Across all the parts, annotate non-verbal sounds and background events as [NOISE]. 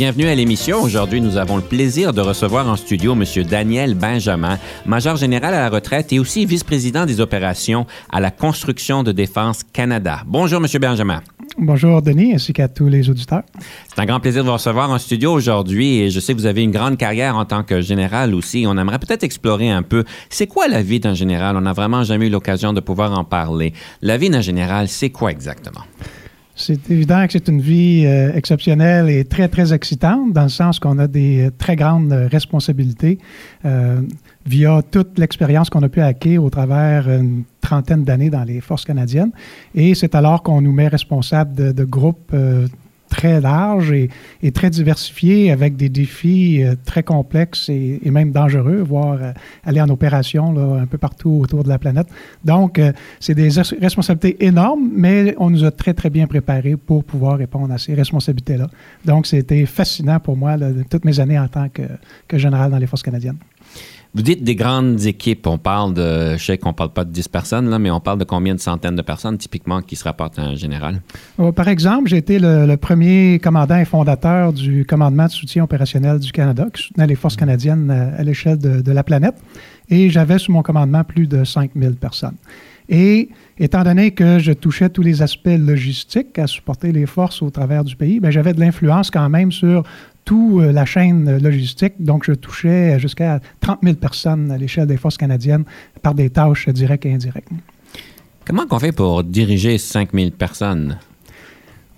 Bienvenue à l'émission. Aujourd'hui, nous avons le plaisir de recevoir en studio M. Daniel Benjamin, major général à la retraite et aussi vice-président des opérations à la construction de défense Canada. Bonjour, M. Benjamin. Bonjour, Denis, ainsi qu'à tous les auditeurs. C'est un grand plaisir de vous recevoir en studio aujourd'hui et je sais que vous avez une grande carrière en tant que général aussi. On aimerait peut-être explorer un peu, c'est quoi la vie d'un général? On n'a vraiment jamais eu l'occasion de pouvoir en parler. La vie d'un général, c'est quoi exactement? C'est évident que c'est une vie euh, exceptionnelle et très, très excitante, dans le sens qu'on a des euh, très grandes responsabilités euh, via toute l'expérience qu'on a pu acquérir au travers une trentaine d'années dans les forces canadiennes. Et c'est alors qu'on nous met responsable de, de groupes très large et, très diversifié avec des défis euh, très complexes et, même dangereux, voire euh, aller en opération là, un peu partout autour de la planète. Donc, euh, c'est des responsabilités énormes, mais on nous a très, très bien préparés pour pouvoir répondre à ces responsabilités-là. Donc, c'était fascinant pour moi là, toutes mes années en tant que, que général dans les forces canadiennes. Vous dites des grandes équipes. On parle de, je sais qu'on parle pas de 10 personnes, là, mais on parle de combien de centaines de personnes typiquement qui se rapportent à un général? Oh, par exemple, j'ai été le, premier commandant et fondateur du commandement de soutien opérationnel du Canada, qui soutenait les forces canadiennes à, l'échelle de, de, la planète. Et j'avais sous mon commandement plus de 5000 personnes. Et étant donné que je touchais tous les aspects logistiques à supporter les forces au travers du pays, ben, j'avais de l'influence quand même sur toute euh, la chaîne logistique. Donc, je touchais jusqu'à 30 000 personnes à l'échelle des forces canadiennes par des tâches directes et indirectes. Comment on fait pour diriger 5 000 personnes?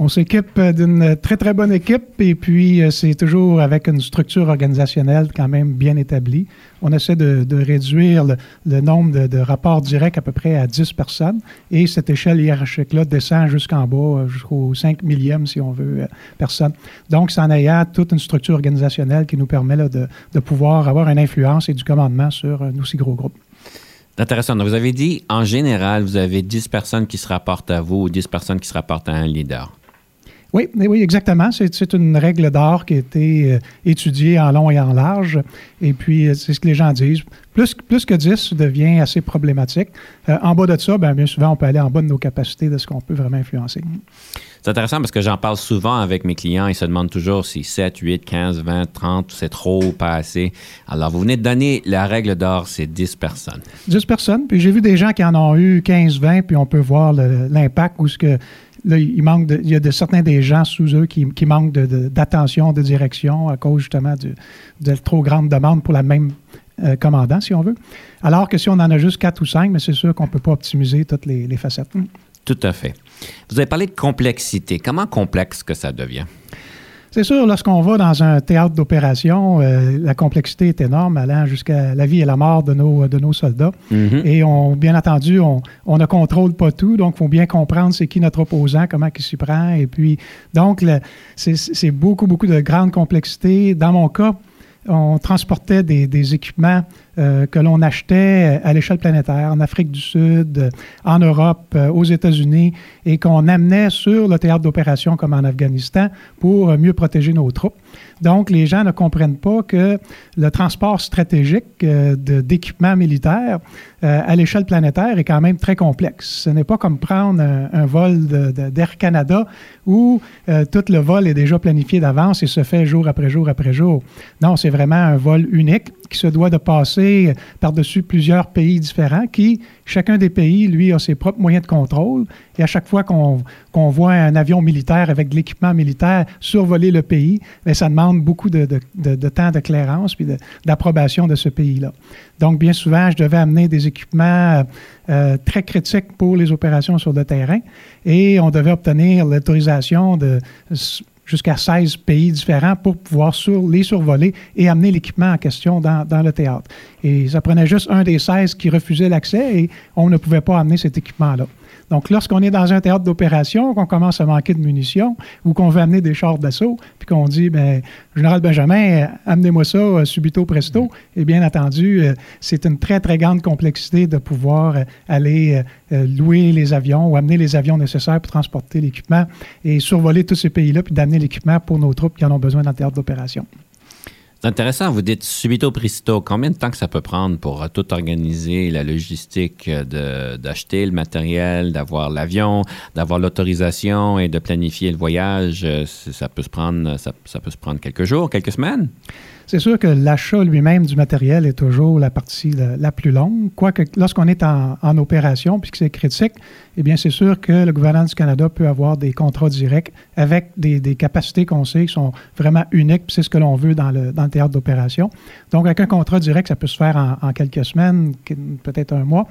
On s'équipe d'une très, très bonne équipe et puis euh, c'est toujours avec une structure organisationnelle quand même bien établie. On essaie de, réduire le, nombre de, rapports directs à peu près à 10 personnes et cette échelle hiérarchique-là descend jusqu'en bas, euh, jusqu'au 5 millième, si on veut, euh, personne. Donc, c'est en ayant toute une structure organisationnelle qui nous permet de, pouvoir avoir une influence et du commandement sur un aussi gros groupe. Intéressant. vous avez dit, en général, vous avez 10 personnes qui se rapportent à vous ou 10 personnes qui se rapportent à un leader. Oui, oui, exactement. C'est une règle d'or qui a été euh, étudiée en long et en large. Et puis, euh, c'est ce que les gens disent. Plus, plus que 10 devient assez problématique. Euh, en bas de ça, bien, bien souvent, on peut aller en bas de nos capacités de ce qu'on peut vraiment influencer. C'est intéressant parce que j'en parle souvent avec mes clients. Ils se demandent toujours si 7, 8, 15, 20, 30, c'est trop ou pas assez. Alors, vous venez de donner la règle d'or, c'est 10 personnes. 10 personnes. Puis j'ai vu des gens qui en ont eu 15, 20, puis on peut voir l'impact ou ce que Il, manque il y a de certains des gens sous eux qui, manquent d'attention, de, direction à cause justement de, trop grande demande pour la même euh, commandant, si on veut. Alors que si on en a juste quatre ou cinq, mais c'est sûr qu'on ne peut pas optimiser toutes les facettes. Tout à fait. Vous avez parlé de complexité. Comment complexe que ça devient? C'est sûr, lorsqu'on va dans un théâtre d'opération, euh, la complexité est énorme, allant jusqu'à la vie et la mort de nos, de nos soldats. Mm-hmm. Et on, bien entendu, on, on, ne contrôle pas tout, donc il faut bien comprendre c'est qui notre opposant, comment il s'y prend. Et puis, donc, c'est beaucoup, beaucoup de grande complexité. Dans mon cas, on transportait des, des équipements euh, que l'on achetait à l'échelle planétaire, en Afrique du Sud, en Europe, euh, aux États-Unis, et qu'on amenait sur le théâtre d'opération comme en Afghanistan pour mieux protéger nos troupes. Donc, les gens ne comprennent pas que le transport stratégique euh, d'équipements militaires à l'échelle planétaire est quand même très complexe. Ce n'est pas comme prendre un, vol d'Air Canada où tout le vol est déjà planifié d'avance et se fait jour après jour après jour. Non, c'est vraiment un vol unique qui se doit de passer par-dessus plusieurs pays différents qui, chacun des pays, lui, a ses propres moyens de contrôle. Et à chaque fois qu'on voit un avion militaire avec de l'équipement militaire survoler le pays, bien, ça demande beaucoup de, temps de clairance puis d'approbation de, ce pays-là. Donc, bien souvent, je devais amener des équipements euh, très critiques pour les opérations sur le terrain et on devait obtenir l'autorisation de jusqu'à 16 pays différents pour pouvoir sur, les survoler et amener l'équipement en question dans, dans, le théâtre. Et ça prenait juste un des 16 qui refusait l'accès et on ne pouvait pas amener cet équipement-là. Donc, lorsqu'on est dans un théâtre d'opération, qu'on commence à manquer de munitions ou qu'on veut amener des chars d'assaut, puis qu'on dit, ben, Général Benjamin, amenez-moi ça euh, subito presto, et bien entendu, euh, c'est une très, très grande complexité de pouvoir euh, aller louer les avions ou amener les avions nécessaires pour transporter l'équipement et survoler tous ces pays-là, puis d'amener l'équipement pour nos troupes qui en ont besoin dans le théâtre d'opération. Intéressant, vous dites subito presto. Combien de temps que ça peut prendre pour euh, tout organiser, la logistique euh, d'acheter le matériel, d'avoir l'avion, d'avoir l'autorisation et de planifier le voyage? Euh, ça peut se prendre, ça peut se prendre quelques jours, quelques semaines? C'est sûr que l'achat lui-même du matériel est toujours la partie la, plus longue, quoique lorsqu'on est en, opération, puisque c'est critique, eh bien c'est sûr que le gouvernement du Canada peut avoir des contrats directs avec des, capacités qu'on sait qui sont vraiment uniques, puis c'est ce que l'on veut dans le, théâtre d'opération. Donc avec un contrat direct, ça peut se faire en, quelques semaines, peut-être un mois.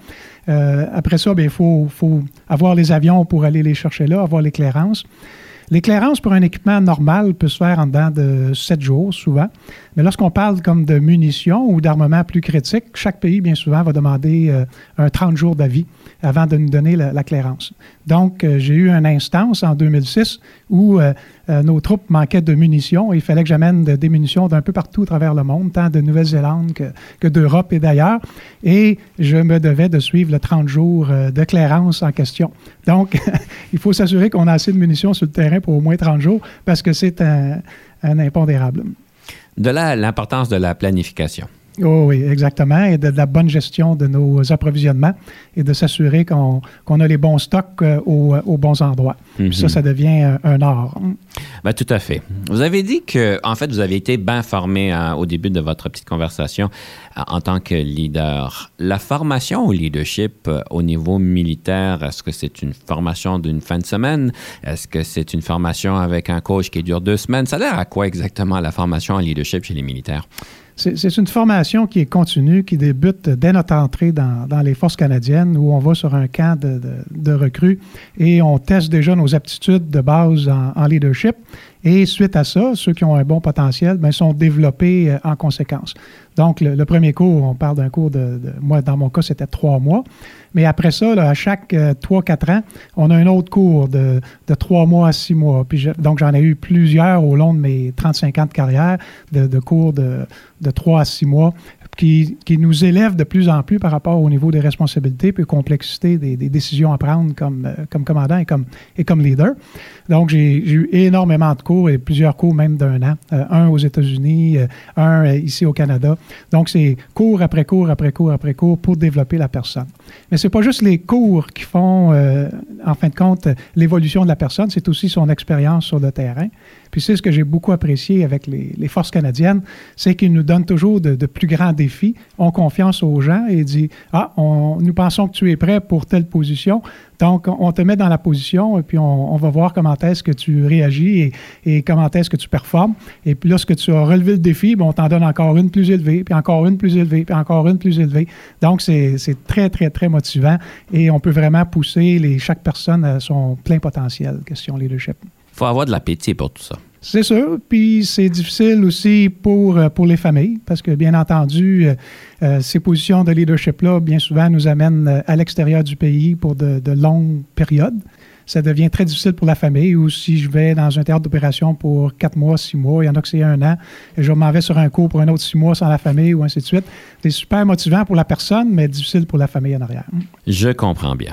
Euh, après ça, il faut, faut avoir les avions pour aller les chercher là, avoir l'éclairance. L'éclairance pour un équipement normal peut se faire en dedans de sept jours, souvent. Mais lorsqu'on parle comme de munitions ou d'armement plus critique, chaque pays, bien souvent, va demander euh, un 30 jours d'avis avant de nous donner la, clairance. Donc, euh, j'ai eu une instance en 2006 où euh, nos troupes manquaient de munitions et il fallait que j'amène des munitions d'un peu partout à travers le monde, tant de Nouvelle-Zélande que, d'Europe et d'ailleurs. Et je me devais de suivre le 30 jours de clairance en question. Donc, [LAUGHS] il faut s'assurer qu'on a assez de munitions sur le terrain pour au moins 30 jours parce que c'est un, impondérable. De là l'importance de la planification. Oh oui, exactement, et de, la bonne gestion de nos approvisionnements et de s'assurer qu'on a les bons stocks euh, aux, bons endroits. Ça, mhm. ça devient un, art. Ben, tout à fait. Vous avez dit que, en fait, vous avez été bien formé hein, au début de votre petite conversation euh, en tant que leader. La formation au leadership euh, au niveau militaire, est-ce que c'est une formation d'une fin de semaine? Est-ce que c'est une formation avec un coach qui dure deux semaines? Ça a l'air à quoi exactement la formation en leadership chez les militaires? C'est une formation qui est continue, qui débute dès notre entrée dans, les forces canadiennes, où on va sur un camp de, recrues et on teste déjà nos aptitudes de base en leadership. Et suite à ça, ceux qui ont un bon potentiel bien, sont développés euh, en conséquence. Donc, le, premier cours, on parle d'un cours de, Moi, dans mon cas, c'était trois mois. Mais après ça, à chaque euh, trois, quatre ans, on a un autre cours de, trois mois à six mois. Puis donc, j'en ai eu plusieurs au long de mes 35 ans de carrière de, cours de, de trois à six mois qui, nous élève de plus en plus par rapport au niveau des responsabilités et complexité des, décisions à prendre comme, euh, comme commandant et comme, et comme leader. Donc, j'ai eu énormément de cours et plusieurs cours même d'un an. Euh, un aux États-Unis, euh, un ici au Canada. Donc, c'est cours après cours après cours après cours pour développer la personne. Mais ce n'est pas juste les cours qui font, en fin de compte, l'évolution de la personne, c'est aussi son expérience sur le terrain. Puis c'est ce que j'ai beaucoup apprécié avec les, forces canadiennes, c'est qu'ils nous donnent toujours de, plus grands défis, ont confiance aux gens et disent Ah, on, nous pensons que tu es prêt pour telle position. Donc, on te met dans la position et puis on, va voir comment est-ce que tu réagis et, comment est-ce que tu performes. Et puis lorsque tu as relevé le défi, on t'en donne encore une plus élevée, puis encore une plus élevée, puis encore une plus élevée. Donc, c'est très, très, très motivant et on peut vraiment pousser chaque personne à son plein potentiel, question leadership faut avoir de l'appétit pour tout ça. C'est sûr. Puis c'est difficile aussi pour, euh, pour les familles parce que, bien entendu, euh, euh, ces positions de leadership-là, bien souvent, nous amènent à l'extérieur du pays pour de, longues périodes. Ça devient très difficile pour la famille ou si je vais dans un théâtre d'opération pour quatre mois, six mois, il y en a que c'est un an, et je m'en vais sur un cours pour un autre six mois sans la famille ou ainsi de suite. C'est super motivant pour la personne, mais difficile pour la famille en arrière. Je comprends bien.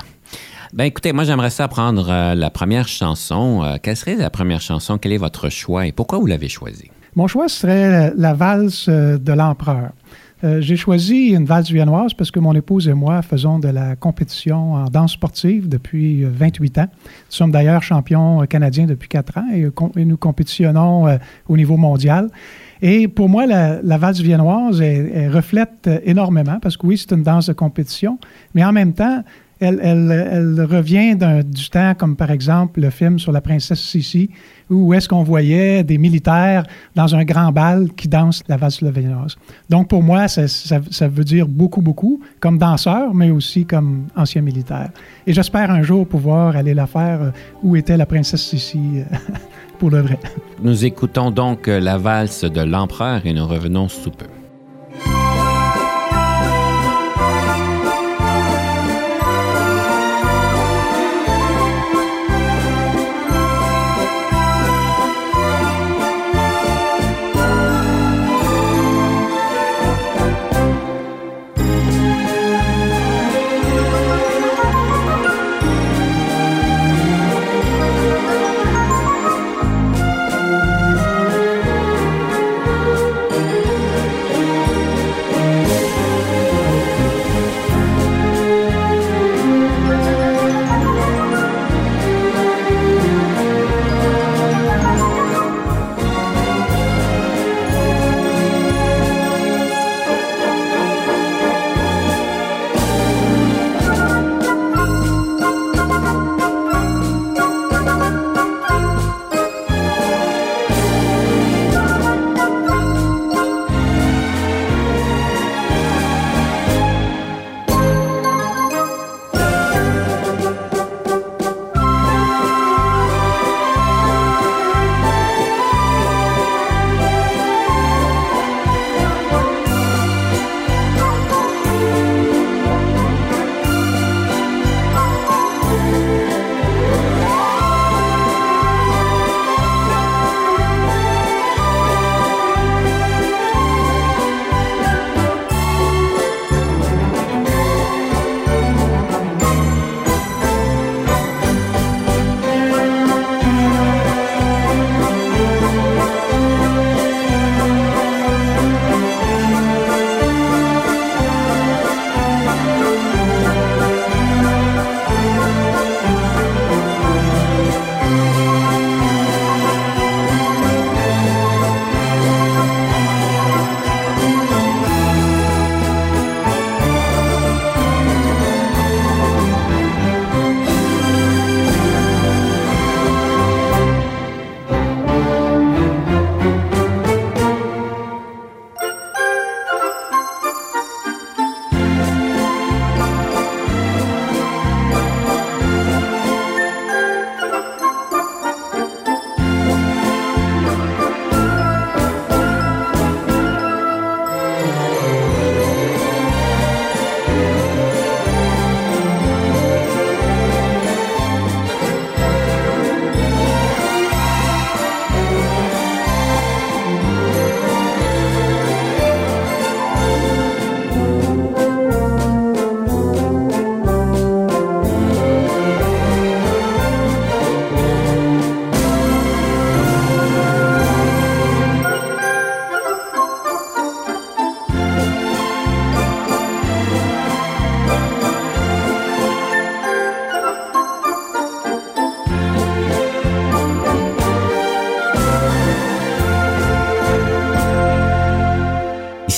Ben écoutez, moi j'aimerais ça prendre euh, la première chanson. Euh, quelle serait la première chanson? Quel est votre choix et pourquoi vous l'avez choisie? Mon choix serait la valse euh, de l'empereur. j'ai choisi une valse viennoise parce que mon épouse et moi faisons de la compétition en danse sportive depuis 28 ans. Nous sommes d'ailleurs champions canadiens depuis 4 ans et, nous compétitionnons au niveau mondial. Et pour moi, la, valse viennoise elle reflète énormément parce que oui, c'est une danse de compétition, mais en même temps, elle, revient du temps comme par exemple le film sur la princesse Sissi, où est-ce qu'on voyait des militaires dans un grand bal qui dansent la valse slovénoise. Donc pour moi, ça, ça, veut dire beaucoup, beaucoup, comme danseur, mais aussi comme ancien militaire. Et j'espère un jour pouvoir aller la faire euh, où était la princesse Sissi euh, [LAUGHS] pour le vrai. Nous écoutons donc euh, la valse de l'empereur et nous revenons sous peu.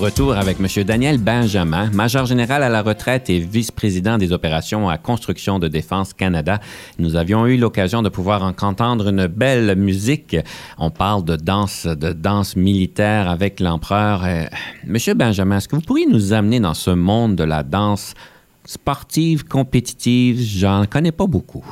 retour avec M. Daniel Benjamin, major général à la retraite et vice-président des opérations à Construction de Défense Canada. Nous avions eu l'occasion de pouvoir entendre une belle musique. On parle de danse, de danse militaire avec l'empereur. Monsieur Benjamin, est-ce que vous pourriez nous amener dans ce monde de la danse sportive, compétitive? J'en connais pas beaucoup.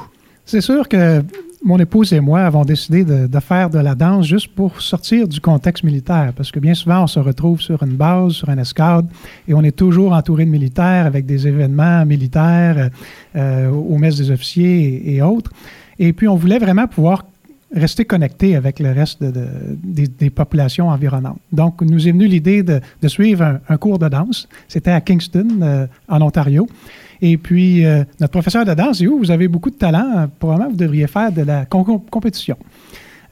C'est sûr que mon épouse et moi avons décidé de, faire de la danse juste pour sortir du contexte militaire, parce que bien souvent, on se retrouve sur une base, sur un escadre, et on est toujours entouré de militaires avec des événements militaires euh, aux messes des officiers et, autres. Et puis, on voulait vraiment pouvoir rester connecté avec le reste des, populations environnantes. Donc, nous est venue l'idée de, suivre un, cours de danse. C'était à Kingston, euh, en Ontario. Et puis, euh, notre professeur de danse dit, vous avez beaucoup de talent, probablement vous devriez faire de la compétition.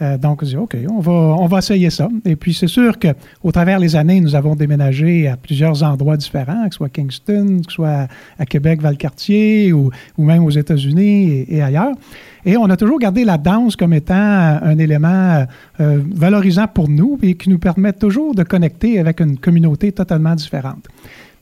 Euh, donc, on dit, OK, on va, essayer ça. Et puis, c'est sûr qu'au travers des années, nous avons déménagé à plusieurs endroits différents, que ce soit Kingston, que ce soit à Québec, Valcartier, ou, ou même aux États-Unis et, ailleurs. Et on a toujours gardé la danse comme étant un élément euh, valorisant pour nous et qui nous permet toujours de connecter avec une communauté totalement différente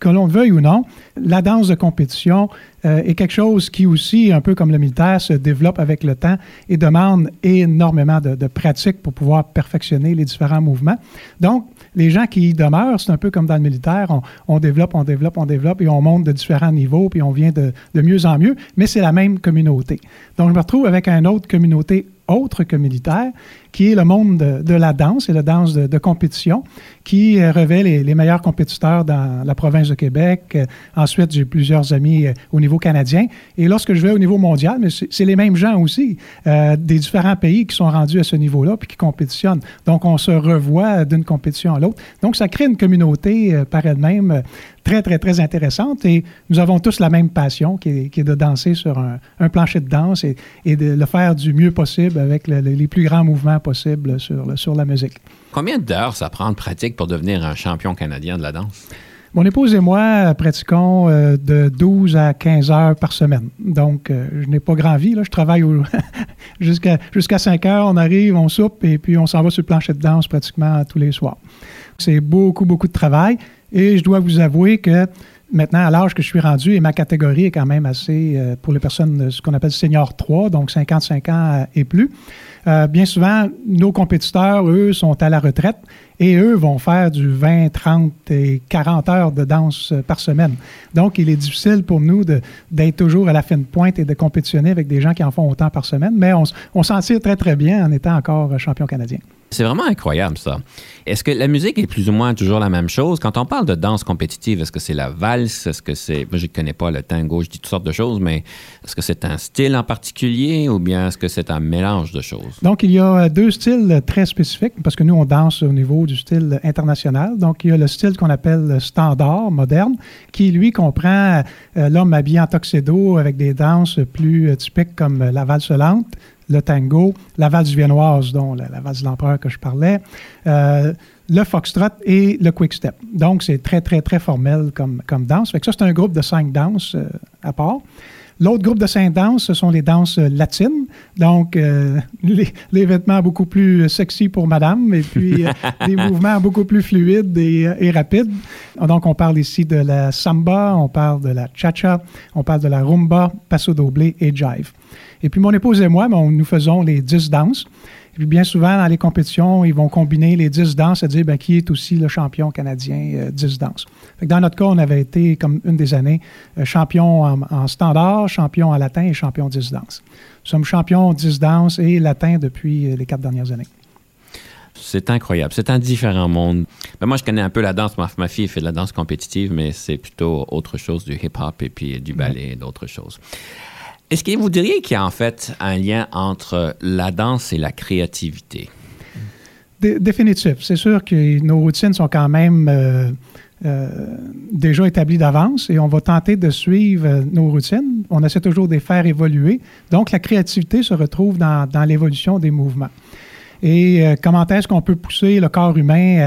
que l'on le veuille ou non, la danse de compétition euh, est quelque chose qui aussi, un peu comme le militaire, se développe avec le temps et demande énormément de, de pratique pour pouvoir perfectionner les différents mouvements. Donc, les gens qui y demeurent, c'est un peu comme dans le militaire, on, développe, on développe, on développe et on monte de différents niveaux, puis on vient de, de mieux en mieux, mais c'est la même communauté. Donc, je me retrouve avec une autre communauté autre que militaire, qui est le monde de, la danse et la danse de, compétition, qui euh, revêt les, meilleurs compétiteurs dans la province de Québec. Euh, ensuite, j'ai plusieurs amis euh, au niveau canadien. Et lorsque je vais au niveau mondial, mais c'est les mêmes gens aussi, des différents pays qui sont rendus à ce niveau-là puis qui compétitionnent. Donc, on se revoit d'une compétition à l'autre. Donc, ça crée une communauté par elle-même très, très, très intéressante. Et nous avons tous la même passion qui est, de danser sur un, plancher de danse et, de le faire du mieux possible avec les plus grands mouvements possibles sur, sur la musique. Combien d'heures ça prend de pratique pour devenir un champion canadien de la danse? Mon épouse et moi pratiquons euh, de 12 à 15 heures par semaine. Donc, euh, je n'ai pas grand vie. Là. Je travaille [LAUGHS] jusqu'à jusqu'à 5 heures. On arrive, on soupe et puis on s'en va sur le plancher de danse pratiquement tous les soirs. C'est beaucoup, beaucoup de travail. Et je dois vous avouer que maintenant, à l'âge que je suis rendu, et ma catégorie est quand même assez, euh, pour les personnes, ce qu'on appelle senior 3, donc 55 ans et plus, euh, bien souvent, nos compétiteurs, eux, sont à la retraite et eux vont faire du 20, 30 et 40 heures de danse par semaine. Donc, il est difficile pour nous d'être toujours à la fin de pointe et de compétitionner avec des gens qui en font autant par semaine, mais on, on s'en tire très, très bien en étant encore champion canadien. C'est vraiment incroyable, ça. Est-ce que la musique est plus ou moins toujours la même chose? Quand on parle de danse compétitive, est-ce que c'est la valse? Est-ce que c'est. Moi, je ne connais pas le tango, je dis toutes sortes de choses, mais est-ce que c'est un style en particulier ou bien est-ce que c'est un mélange de choses? Donc, il y a deux styles très spécifiques parce que nous, on danse au niveau du style international. Donc, il y a le style qu'on appelle standard, moderne, qui, lui, comprend euh, l'homme habillé en tuxedo avec des danses plus euh, typiques comme la valse lente, le tango, la valse viennoise, dont la, valse de l'empereur que je parlais, euh, le foxtrot et le quick-step. Donc, c'est très, très, très formel comme, comme danse. Fait que ça, c'est un groupe de cinq danses à part. L'autre groupe de cinq danses, ce sont les danses latines. Donc, euh, les, vêtements beaucoup plus sexy pour madame et puis [LAUGHS] des mouvements beaucoup plus fluides et, et, rapides. Donc, on parle ici de la samba, on parle de la cha-cha, on parle de la rumba, passo doble et jive. Et puis mon épouse et moi, nous faisons les 10 danses. Et puis bien souvent, dans les compétitions, ils vont combiner les 10 danses et dire ben, qui est aussi le champion canadien 10 euh, danses. dans notre cas, on avait été, comme une des années, euh, champion en, standard, champion en latin et champion 10 danses. Nous sommes champions 10 danses et latin depuis euh, les quatre dernières années. C'est incroyable. C'est un différent monde. Ben, moi, je connais un peu la danse. Ma, ma, fille fait de la danse compétitive, mais c'est plutôt autre chose, du hip-hop et puis du ballet et d'autres choses. Est-ce que vous diriez qu'il y a en fait un lien entre la danse et la créativité? définitif. C'est sûr que nos routines sont quand même euh, euh, déjà établies d'avance et on va tenter de suivre euh, nos routines. On essaie toujours de les faire évoluer. Donc, la créativité se retrouve dans l'évolution des mouvements. Et comment est-ce qu'on peut pousser le corps humain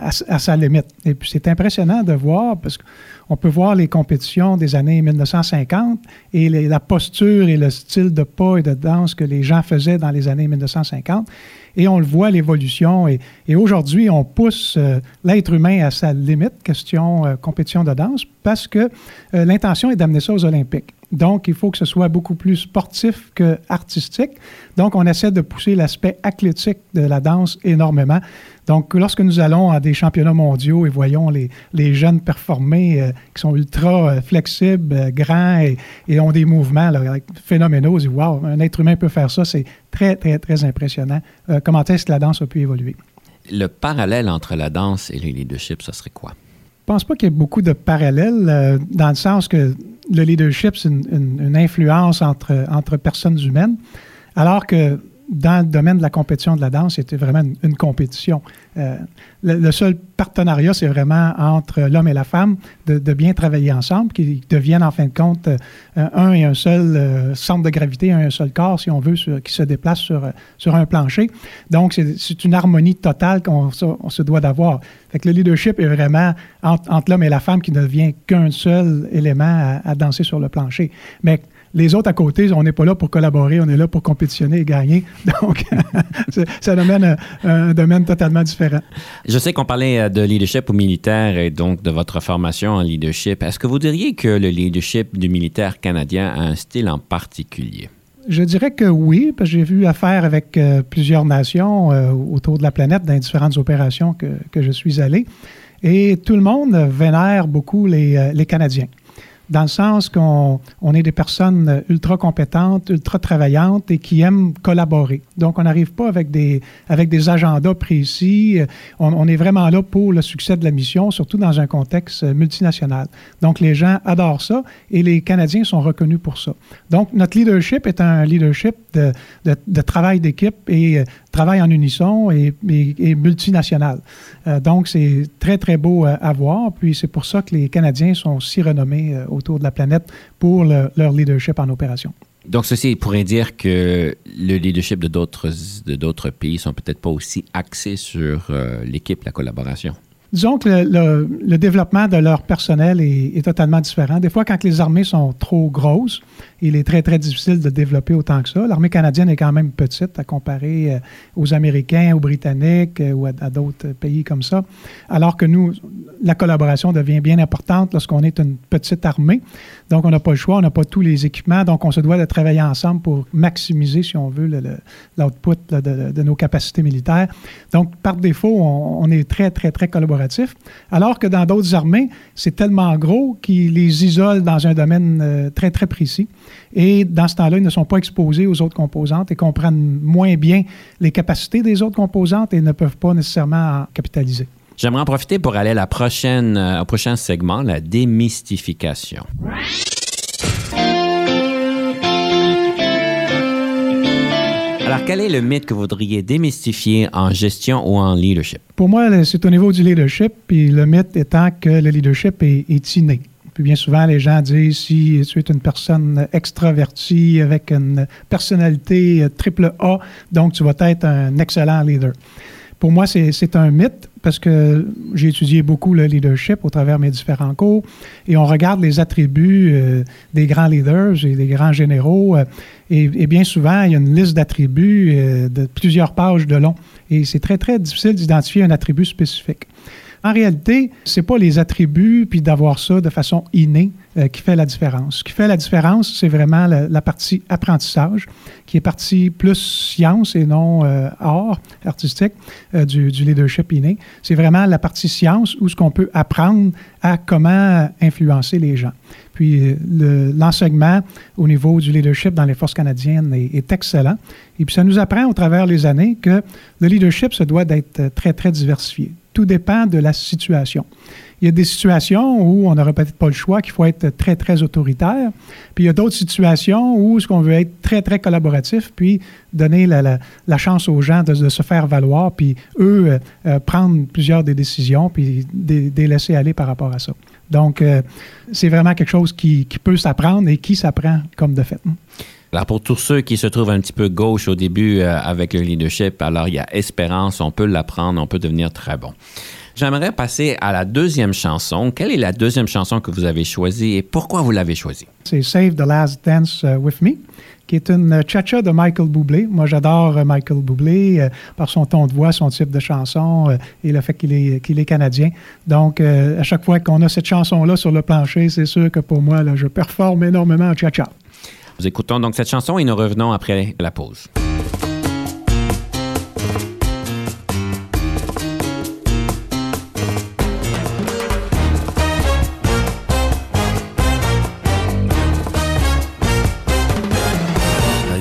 à, à, sa limite? Et puis, c'est impressionnant de voir parce que on peut voir les compétitions des années 1950 et la posture et le style de pas et de danse que les gens faisaient dans les années 1950. Et on le voit, l'évolution. Et, aujourd'hui, on pousse euh, l'être humain à sa limite, question euh, compétition de danse, parce que euh, l'intention est d'amener ça aux Olympiques. Donc, il faut que ce soit beaucoup plus sportif que artistique. Donc, on essaie de pousser l'aspect athlétique de la danse énormément. Donc, lorsque nous allons à des championnats mondiaux et voyons les, les jeunes performer euh, qui sont ultra euh, flexibles, euh, grands et, ont des mouvements phénoménaux, on dit Wow, un être humain peut faire ça, c'est très, très, très impressionnant. comment est-ce que la danse a pu évoluer? Le parallèle entre la danse et le leadership, ce serait quoi? Pense pas qu'il y ait beaucoup de parallèles dans le sens que le leadership, c'est une, une, influence entre, entre personnes humaines, alors que dans le domaine de la compétition de la danse, c'était vraiment une, compétition. Euh, le, seul partenariat, c'est vraiment entre l'homme et la femme, de, bien travailler ensemble, qui deviennent en fin de compte euh, un et un seul euh, centre de gravité, un seul corps, si on veut, qui se déplace sur, un plancher. Donc, c'est une harmonie totale qu'on se doit d'avoir. Le leadership est vraiment entre, l'homme et la femme qui ne devient qu'un seul élément à, à danser sur le plancher. Mais les autres à côté, on n'est pas là pour collaborer, on est là pour compétitionner et gagner. [LAUGHS] Donc, ça amène un, un, domaine totalement différent. Je sais qu'on parlait euh, de leadership au militaire et donc de votre formation en leadership. Est-ce que vous diriez que le leadership du militaire canadien a un style en particulier? Je dirais que oui, parce que j'ai vu affaire avec euh, plusieurs nations euh, autour de la planète dans différentes opérations que, que, je suis allé. Et tout le monde vénère beaucoup les, les Canadiens dans le sens qu'on on est des personnes ultra compétentes, ultra travaillantes et qui aiment collaborer. Donc, on n'arrive pas avec des, avec des agendas précis. On, est vraiment là pour le succès de la mission, surtout dans un contexte multinational. Donc, les gens adorent ça et les Canadiens sont reconnus pour ça. Donc, notre leadership est un leadership de, de, de travail d'équipe et travail en unisson et, multinational. Euh, donc, c'est très, très beau à, voir. Puis, c'est pour ça que les Canadiens sont si renommés euh, autour de la planète pour leur leadership en opération. Donc, ceci pourrait dire que le leadership de d'autres, de d'autres pays sont peut-être pas aussi axés sur euh, l'équipe, la collaboration. Disons que le, développement de leur personnel est, est, totalement différent. Des fois, quand les armées sont trop grosses, il est très, très difficile de développer autant que ça. L'armée canadienne est quand même petite à comparer euh, aux Américains, aux Britanniques euh, ou à, d'autres pays comme ça. Alors que nous, la collaboration devient bien importante lorsqu'on est une petite armée. Donc, on n'a pas le choix, on n'a pas tous les équipements. Donc, on se doit de travailler ensemble pour maximiser, si on veut, l'output de, nos capacités militaires. Donc, par défaut, on, est très, très, très collaboratif. Alors que dans d'autres armées, c'est tellement gros qu'ils les isolent dans un domaine euh, très, très précis. Et dans ce temps-là, ils ne sont pas exposés aux autres composantes et comprennent moins bien les capacités des autres composantes et ne peuvent pas nécessairement en capitaliser. J'aimerais en profiter pour aller à la prochaine, euh, au prochain segment, la démystification. Alors, quel est le mythe que vous voudriez démystifier en gestion ou en leadership? Pour moi, c'est au niveau du leadership, puis le mythe étant que le leadership est, est inné. Puis bien souvent, les gens disent si tu es une personne extravertie avec une personnalité triple A, donc tu vas être un excellent leader. Pour moi, c'est un mythe parce que j'ai étudié beaucoup le leadership au travers mes différents cours et on regarde les attributs euh, des grands leaders et des grands généraux. Euh, et, bien souvent, il y a une liste d'attributs euh, de plusieurs pages de long. Et c'est très, très difficile d'identifier un attribut spécifique. En réalité, c'est pas les attributs puis d'avoir ça de façon innée euh, qui fait la différence. Ce qui fait la différence, c'est vraiment la, partie apprentissage, qui est partie plus science et non euh, art artistique euh, du, leadership inné. C'est vraiment la partie science où ce qu'on peut apprendre à comment influencer les gens. Puis l'enseignement au niveau du leadership dans les forces canadiennes est, est, excellent. Et puis ça nous apprend au travers les années que le leadership se doit d'être très, très diversifié tout dépend de la situation. Il y a des situations où on n'aurait peut-être pas le choix, qu'il faut être très, très autoritaire. Puis il y a d'autres situations où ce qu'on veut être très, très collaboratif, puis donner la, chance aux gens de, se faire valoir, puis eux euh, euh, prendre plusieurs des décisions, puis des, laisser aller par rapport à ça. Donc, euh, c'est vraiment quelque chose qui peut s'apprendre et qui s'apprend comme de fait. Alors, pour tous ceux qui se trouvent un petit peu gauche au début euh, avec le leadership, alors il y a espérance, on peut l'apprendre, on peut devenir très bon. J'aimerais passer à la deuxième chanson. Quelle est la deuxième chanson que vous avez choisie et pourquoi vous l'avez choisie? C'est Save the Last Dance euh, with Me, qui est une cha-cha de Michael Bublé. Moi, j'adore euh, Michael Bublé par son ton de voix, son type de chanson et le fait qu'il est, qu'il est canadien. Donc, à chaque fois qu'on a cette chanson-là sur le plancher, c'est sûr que pour moi, là, je performe énormément en cha-cha. Nous écoutons donc cette chanson et nous revenons après la pause.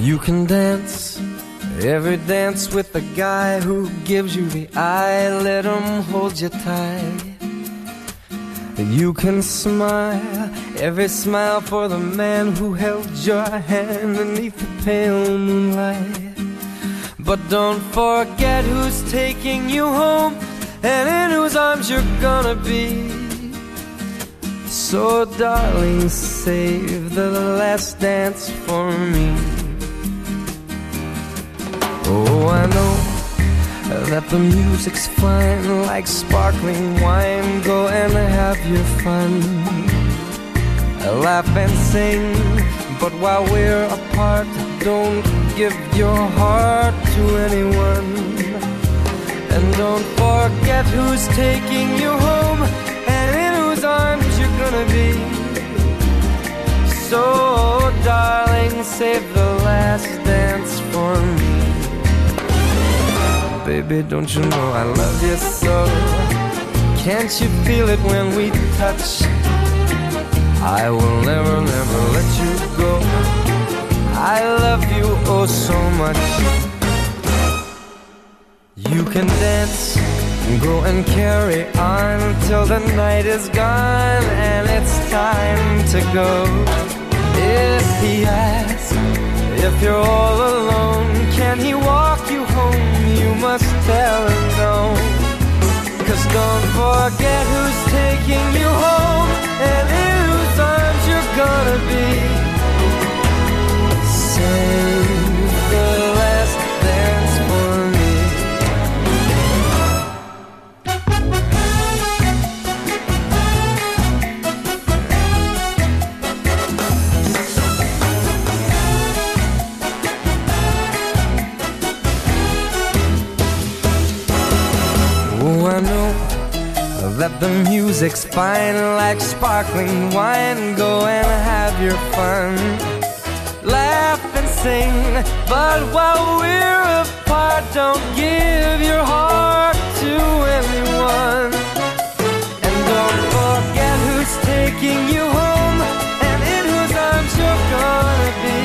You can dance every dance with the guy who gives you the eye. Let him hold you tight. You can smile, every smile for the man who held your hand beneath the pale moonlight. But don't forget who's taking you home and in whose arms you're gonna be. So, darling, save the last dance for me. Oh, I know that the music's fine, like sparkling wine. Go and have your fun. Laugh and sing, but while we're apart, don't give your heart to anyone. And don't forget who's taking you home and in whose arms you're gonna be. So, darling, save the Baby, don't you know I love you so? Can't you feel it when we touch? I will never, never let you go. I love you oh so much. You can dance, go and carry on till the night is gone and it's time to go. If he asks if you're all alone, can he walk you home? You must tell him no. Cause don't forget who's taking you home and in whose arms you're gonna be. That the music's fine like sparkling wine. Go and have your fun. Laugh and sing, but while we're apart, don't give your heart to anyone. And don't forget who's taking you home and in whose arms you're gonna be.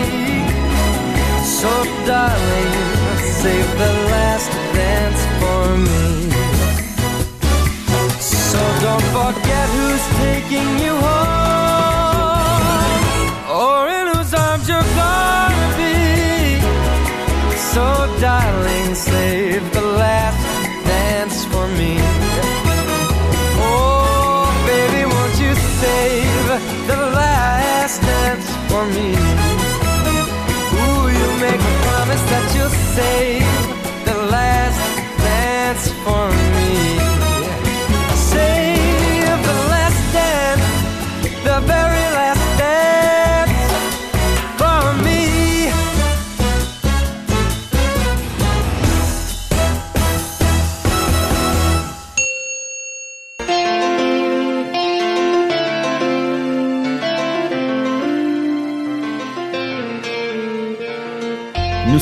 So, darling, save the last dance for me. Taking you home or in whose arms you're gonna be. So darling, save the last dance for me. Oh, baby, won't you save the last dance for me? Ooh, you make a promise that you'll save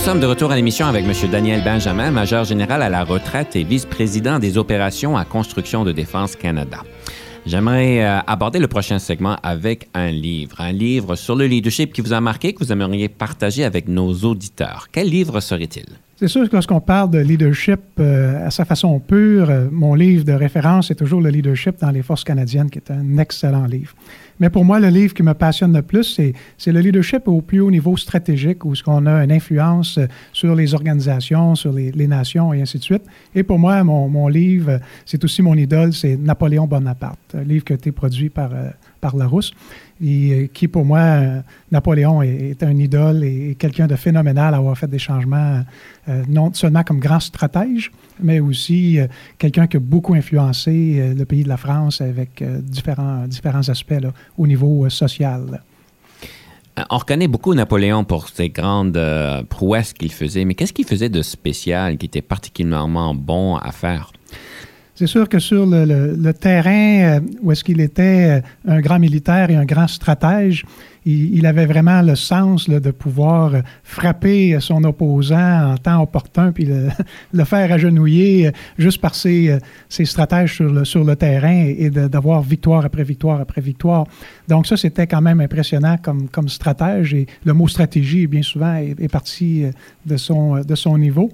sommes de retour à l'émission avec M. Daniel Benjamin, major général à la retraite et vice-président des opérations à Construction de Défense Canada. J'aimerais euh, aborder le prochain segment avec un livre, un livre sur le leadership qui vous a marqué, que vous aimeriez partager avec nos auditeurs. Quel livre serait-il? C'est sûr que lorsqu'on parle de leadership euh, à sa façon pure, euh, mon livre de référence est toujours le leadership dans les forces canadiennes, qui est un excellent livre. Mais pour moi, le livre qui me passionne le plus, c'est, le leadership au plus haut niveau stratégique, où on a une influence euh, sur les organisations, sur les, les, nations et ainsi de suite. Et pour moi, mon, mon livre, c'est aussi mon idole, c'est Napoléon Bonaparte, un livre qui a été produit par, euh, par Larousse, et qui pour moi, euh, Napoléon est, un idole et, quelqu'un de phénoménal à avoir fait des changements, euh, non seulement comme grand stratège, mais aussi euh, quelqu'un qui a beaucoup influencé euh, le pays de la France avec euh, différents, différents aspects au niveau euh, social. On reconnaît beaucoup Napoléon pour ses grandes euh, prouesses qu'il faisait, mais qu'est-ce qu'il faisait de spécial, qui était particulièrement bon à faire? C'est sûr que sur le, terrain euh, où est-ce qu'il était euh, un grand militaire et un grand stratège, il, avait vraiment le sens de pouvoir frapper son opposant en temps opportun puis le, [LAUGHS] faire agenouiller euh, juste par ses, ses stratèges sur le, terrain et d'avoir victoire après victoire après victoire. Donc ça, c'était quand même impressionnant comme, stratège et le mot stratégie, bien souvent, est, parti de son niveau.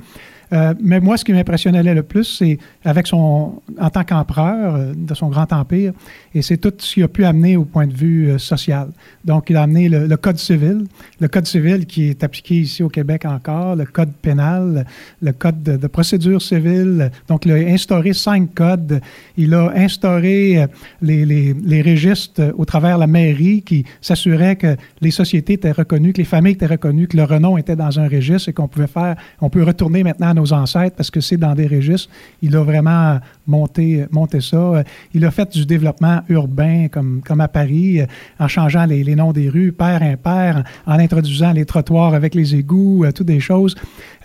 Euh, mais moi, ce qui m'impressionnait le plus, c'est avec son, en tant qu'empereur euh, de son grand empire, et c'est tout ce qu'il a pu amener au point de vue euh, social. Donc, il a amené le, Code civil, le Code civil qui est appliqué ici au Québec encore, le Code pénal, le Code de, procédure civile. Donc, il a instauré cinq codes. Il a instauré les, les, registres au travers de la mairie qui s'assurait que les sociétés étaient reconnues, que les familles étaient reconnues, que le renom était dans un registre et qu'on pouvait faire, on peut retourner maintenant à nos ancêtres parce que c'est dans des registres. Il a vraiment monté, monté ça. Il a fait du développement urbain comme, comme à Paris, en changeant les, noms des rues, père, impair, en, introduisant les trottoirs avec les égouts, euh, toutes des choses.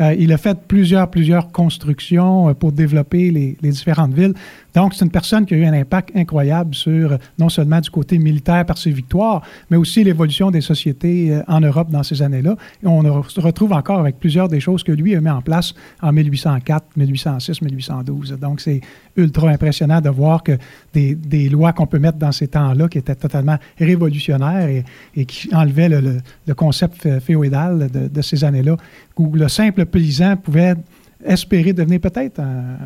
Euh, il a fait plusieurs, plusieurs constructions euh, pour développer les différentes villes. Donc, c'est une personne qui a eu un impact incroyable sur non seulement du côté militaire par ses victoires, mais aussi l'évolution des sociétés euh, en Europe dans ces années-là. On se retrouve encore avec plusieurs des choses que lui a mis en place en 1804, 1806, 1812. Donc, c'est ultra impressionnant de voir que des, lois qu'on peut mettre dans ces temps-là qui étaient totalement révolutionnaires et, qui enlevaient le, concept féodal de, de ces années-là, où le simple paysan pouvait espérer devenir peut-être un,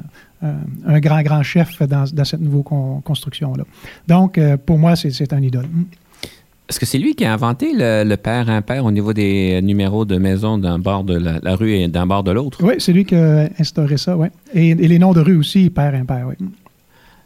grand, grand chef dans, cette nouvelle construction-là. Donc, euh, pour moi, c'est un idole. Est-ce que c'est lui qui a inventé le, père impair au niveau des numéros de maison d'un bord de la, rue et d'un bord de l'autre? Oui, c'est lui qui a instauré ça, oui. Et, les noms de rue aussi, père impair, oui.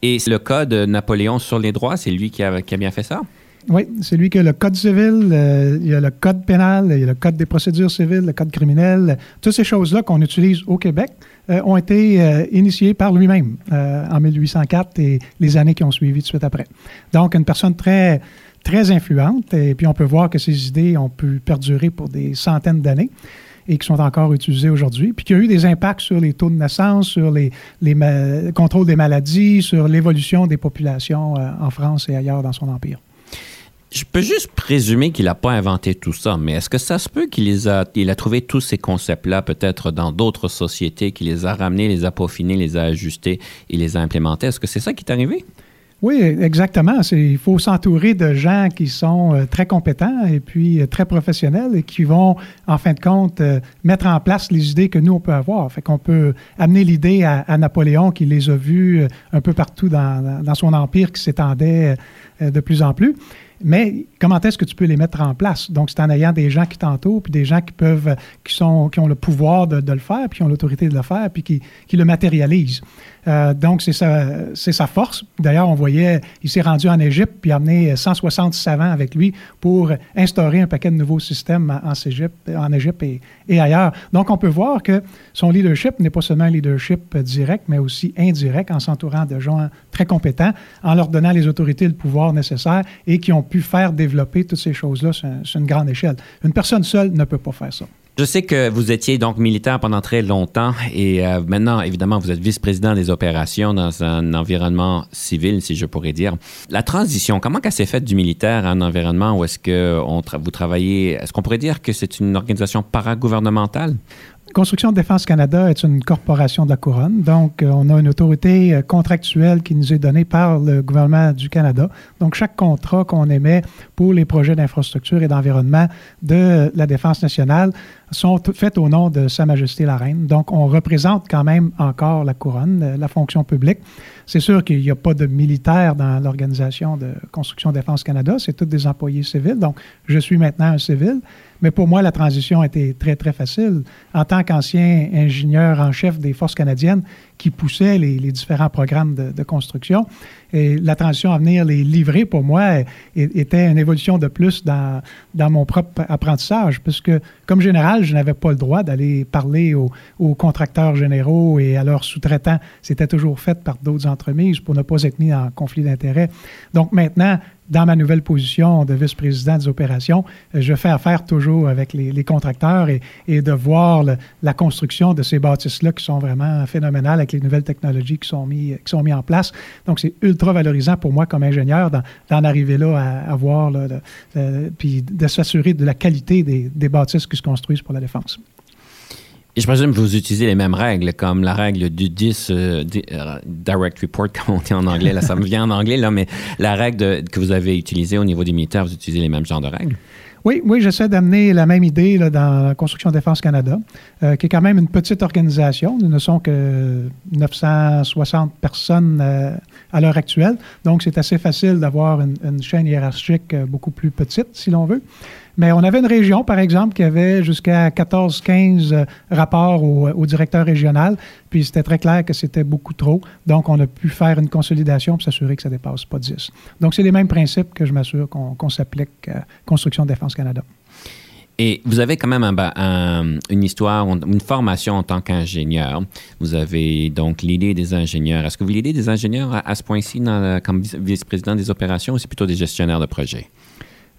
Et le code Napoléon sur les droits, c'est lui qui a, qui a bien fait ça? Oui, c'est lui qui a le code civil, euh, il y a le code pénal, il y a le code des procédures civiles, le code criminel. Toutes ces choses-là qu'on utilise au Québec euh, ont été euh, initiées par lui-même en 1804 et les années qui ont suivi tout de suite après. Donc, une personne très, très influente et puis on peut voir que ses idées ont pu perdurer pour des centaines d'années et qui sont encore utilisées aujourd'hui, puis qui a eu des impacts sur les taux de naissance, sur les, les contrôles des maladies, sur l'évolution des populations en France et ailleurs dans son empire. Je peux juste présumer qu'il n'a pas inventé tout ça, mais est-ce que ça se peut qu'il a, trouvé tous ces concepts-là peut-être dans d'autres sociétés, qu'il les a ramenés, les a peaufinés, les a ajustés et les a implémentés? Est-ce que c'est ça qui est arrivé? Oui, exactement. Il faut s'entourer de gens qui sont euh, très compétents et puis euh, très professionnels et qui vont, en fin de compte, euh, mettre en place les idées que nous, on peut avoir. Fait qu'on peut amener l'idée à, Napoléon qui les a vues un peu partout dans son empire qui s'étendait de plus en plus. Mais comment est-ce que tu peux les mettre en place? Donc, c'est en ayant des gens qui t'entourent, puis des gens qui peuvent, qui, sont, qui ont le pouvoir de, le faire, puis qui ont l'autorité de le faire, puis qui, qui le matérialisent. Euh, donc, c'est sa, sa force. D'ailleurs, on voyait, il s'est rendu en Égypte, puis a amené 160 savants avec lui pour instaurer un paquet de nouveaux systèmes en, Égypte, en Égypte et, et, ailleurs. Donc, on peut voir que son leadership n'est pas seulement un leadership direct, mais aussi indirect, en s'entourant de gens très compétents, en leur donnant les autorités le pouvoir nécessaire et qui ont pu faire développer toutes ces choses-là sur, une grande échelle. Une personne seule ne peut pas faire ça. Je sais que vous étiez donc militaire pendant très longtemps et euh, maintenant, évidemment, vous êtes vice-président des opérations dans un environnement civil, si je pourrais dire. La transition, comment qu'elle s'est faite du militaire à un environnement où est-ce que on vous travaillez, est-ce qu'on pourrait dire que c'est une organisation paragouvernementale? Construction de Défense Canada est une corporation de la couronne, donc euh, on a une autorité euh, contractuelle qui nous est donnée par le gouvernement du Canada. Donc chaque contrat qu'on émet pour les projets d'infrastructure et d'environnement de la Défense nationale sont faits au nom de Sa Majesté la Reine. Donc on représente quand même encore la couronne, euh, la fonction publique. C'est sûr qu'il n'y a pas de militaires dans l'organisation de Construction Défense Canada, c'est tous des employés civils. Donc je suis maintenant un civil. Mais pour moi, la transition a été très, très facile. En tant qu'ancien ingénieur en chef des forces canadiennes qui poussait les, différents programmes de, construction, et la transition à venir les livrer, pour moi, était une évolution de plus dans, dans mon propre apprentissage, puisque comme général, je n'avais pas le droit d'aller parler aux, aux, contracteurs généraux et à leurs sous-traitants. C'était toujours fait par d'autres entreprises pour ne pas être mis en conflit d'intérêts. Donc maintenant, dans ma nouvelle position de vice-président des opérations, euh, je fais affaire toujours avec les, contracteurs et, de voir la construction de ces bâtisses-là qui sont vraiment phénoménales avec les nouvelles technologies qui sont mises qui sont mis en place. Donc, c'est ultra valorisant pour moi comme ingénieur d'en arriver là à, voir, puis de s'assurer de la qualité des, des bâtisses qui se construisent pour la défense. Et je présume que vous utilisez les mêmes règles, comme la règle du 10 euh, euh, Direct Report, [LAUGHS] comme on dit en anglais. Là, ça me vient en anglais, là, mais la règle que vous avez utilisée au niveau des militaires, vous utilisez les mêmes genres de règles? Oui, oui, j'essaie d'amener la même idée dans la Construction Défense Canada, qui est quand même une petite organisation. Nous ne sommes que 960 personnes à l'heure actuelle. Donc, c'est assez facile d'avoir une, chaîne hiérarchique beaucoup plus petite, si l'on veut. Mais on avait une région, par exemple, qui avait jusqu'à 14-15 euh, rapports au, directeur régional, puis c'était très clair que c'était beaucoup trop. Donc, on a pu faire une consolidation pour s'assurer que ça ne dépasse pas 10. Donc, c'est les mêmes principes que je m'assure qu'on s'applique à Construction Défense Canada. Et vous avez quand même une histoire, une formation en tant qu'ingénieur. Vous avez donc l'idée des ingénieurs. Est-ce que vous l'idée des ingénieurs à, ce point-ci comme vice-président des opérations ou c'est plutôt des gestionnaires de projets?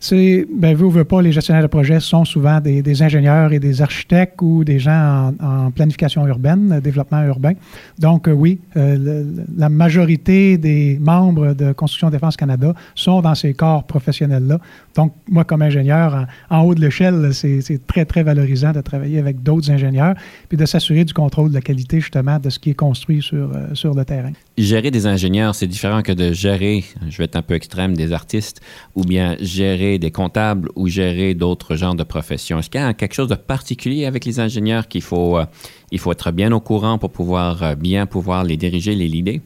C'est, ben, vous, veut pas, les gestionnaires de projet sont souvent des, ingénieurs et des architectes ou des gens en, planification urbaine, développement urbain. Donc, euh, oui, euh, la majorité des membres de Construction Défense Canada sont dans ces corps professionnels-là. Donc, moi, comme ingénieur, en, haut de l'échelle, c'est, très, très valorisant de travailler avec d'autres ingénieurs puis de s'assurer du contrôle de la qualité, justement, de ce qui est construit sur, euh, sur le terrain. Gérer des ingénieurs, c'est différent que de gérer, je vais être un peu extrême, des artistes ou bien gérer des comptables ou gérer d'autres genres de professions? Est-ce qu'il y a quelque chose de particulier avec les ingénieurs qu'il faut, euh, il faut être bien au courant pour pouvoir euh, bien pouvoir les diriger, les leader?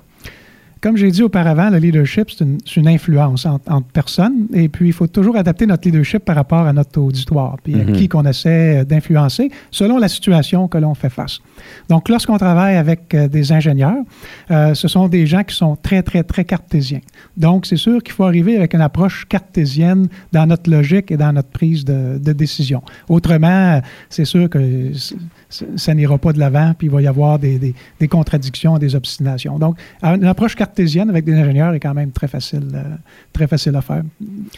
Comme j'ai dit auparavant, le leadership, c'est une, influence entre, personnes. Et puis, il faut toujours adapter notre leadership par rapport à notre auditoire, puis à mhm. qui qu'on essaie d'influencer, selon la situation que l'on fait face. Donc, lorsqu'on travaille avec euh, des ingénieurs, euh, ce sont des gens qui sont très, très, très cartésiens. Donc, c'est sûr qu'il faut arriver avec une approche cartésienne dans notre logique et dans notre prise de, de décision. Autrement, c'est sûr que ça n'ira pas de l'avant, puis il va y avoir des, des, contradictions, des obstinations. Donc, une approche cartésienne avec des ingénieurs est quand même très facile, euh, très facile à faire,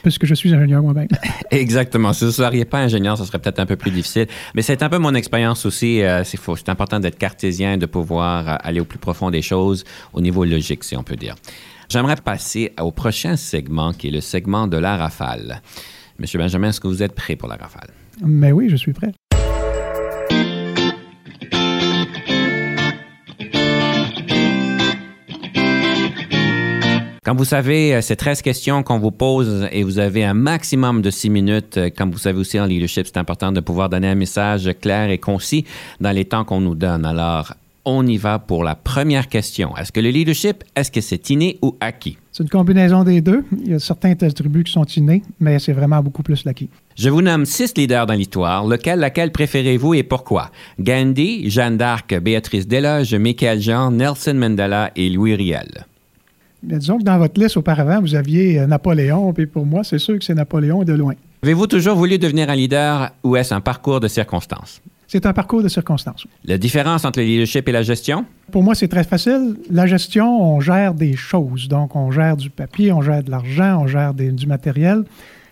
puisque je suis ingénieur moi-même. [LAUGHS] Exactement. Si vous ne seriez pas ingénieur, ce serait peut-être un peu plus difficile. Mais c'est un peu mon expérience aussi. Euh, c'est important d'être cartésien, de pouvoir euh, aller au plus profond des choses, au niveau logique, si on peut dire. J'aimerais passer au prochain segment, qui est le segment de la rafale. Monsieur Benjamin, est-ce que vous êtes prêt pour la rafale? Mais oui, je suis prêt. Quand vous savez, euh, c'est 13 questions qu'on vous pose et vous avez un maximum de 6 minutes. Euh, comme vous savez aussi en leadership, c'est important de pouvoir donner un message clair et concis dans les temps qu'on nous donne. Alors, on y va pour la première question. Est-ce que le leadership, est-ce que c'est inné ou acquis? C'est une combinaison des deux. Il y a certains attributs qui sont innés, mais c'est vraiment beaucoup plus l'acquis. Je vous nomme six leaders dans l'histoire. Lequel, laquelle préférez-vous et pourquoi? Gandhi, Jeanne d'Arc, Béatrice Deloge, Michael Jean, Nelson Mandela et Louis Riel disons que dans votre liste auparavant, vous aviez euh, Napoléon, puis pour moi, c'est sûr que c'est Napoléon de loin. Avez-vous toujours voulu devenir un leader ou est-ce un parcours de circonstances? C'est un parcours de circonstances. La différence entre le leadership et la gestion? Pour moi, c'est très facile. La gestion, on gère des choses. Donc, on gère du papier, on gère de l'argent, on gère du matériel.